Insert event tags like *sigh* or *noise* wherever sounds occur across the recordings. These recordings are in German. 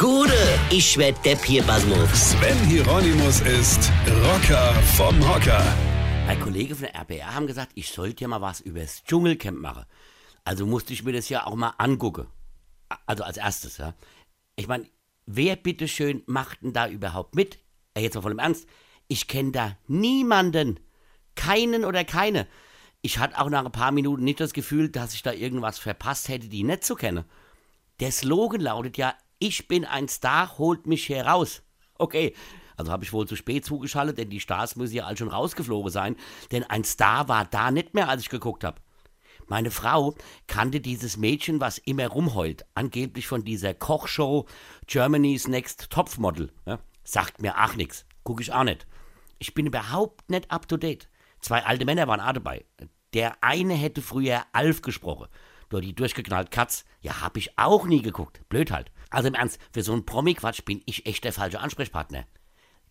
Gude, ich werd Depp hier, Basmus. Sven Hieronymus ist Rocker vom Hocker. Ein Kollege von der RPR haben gesagt, ich sollte ja mal was über das Dschungelcamp machen. Also musste ich mir das ja auch mal angucken. Also als erstes, ja. Ich meine, wer bitteschön macht denn da überhaupt mit? Jetzt mal voll im Ernst. Ich kenne da niemanden. Keinen oder keine. Ich hatte auch nach ein paar Minuten nicht das Gefühl, dass ich da irgendwas verpasst hätte, die nicht zu kennen. Der Slogan lautet ja, ich bin ein Star, holt mich heraus. Okay, also habe ich wohl zu spät zugeschaltet, denn die Stars müssen ja alle schon rausgeflogen sein, denn ein Star war da nicht mehr, als ich geguckt habe. Meine Frau kannte dieses Mädchen, was immer rumheult, angeblich von dieser Kochshow Germany's Next Topmodel. Ja? Sagt mir auch nix, gucke ich auch nicht. Ich bin überhaupt nicht up to date. Zwei alte Männer waren auch dabei. Der eine hätte früher Alf gesprochen. Nur die durchgeknallt Katz, ja, hab ich auch nie geguckt. Blöd halt. Also im Ernst, für so einen Promi-Quatsch bin ich echt der falsche Ansprechpartner.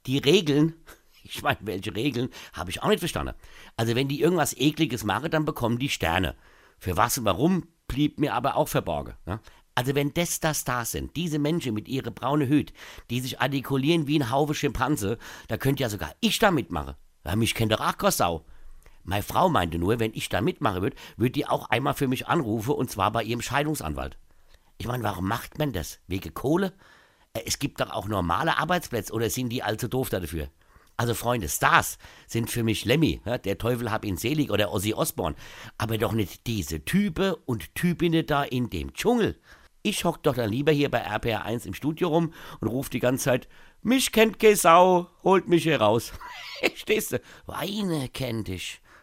Die Regeln, *laughs* ich meine, welche Regeln, habe ich auch nicht verstanden. Also wenn die irgendwas Ekliges machen, dann bekommen die Sterne. Für was und warum, blieb mir aber auch verborgen. Ja? Also wenn das das Stars sind, diese Menschen mit ihrer braune Hüt, die sich artikulieren wie ein Haufe Schimpanse, da könnte ja sogar ich da mitmachen. Ja, mich kennt doch auch keine Sau. Meine Frau meinte nur, wenn ich da mitmachen würde, würde die auch einmal für mich anrufen und zwar bei ihrem Scheidungsanwalt. Ich meine, warum macht man das? Wegen Kohle? Äh, Es gibt doch auch normale Arbeitsplätze oder sind die allzu doof dafür? Also Freunde, Stars sind für mich Lemmy, ja, der Teufel hab ihn selig oder Ozzy Osbourne, aber doch nicht diese Type und Typinnen da in dem Dschungel. Ich hock doch dann lieber hier bei RPR 1 im Studio rum und ruf die ganze Zeit, mich kennt keine holt mich hier raus. *laughs* Stehst du? Weine kennt dich,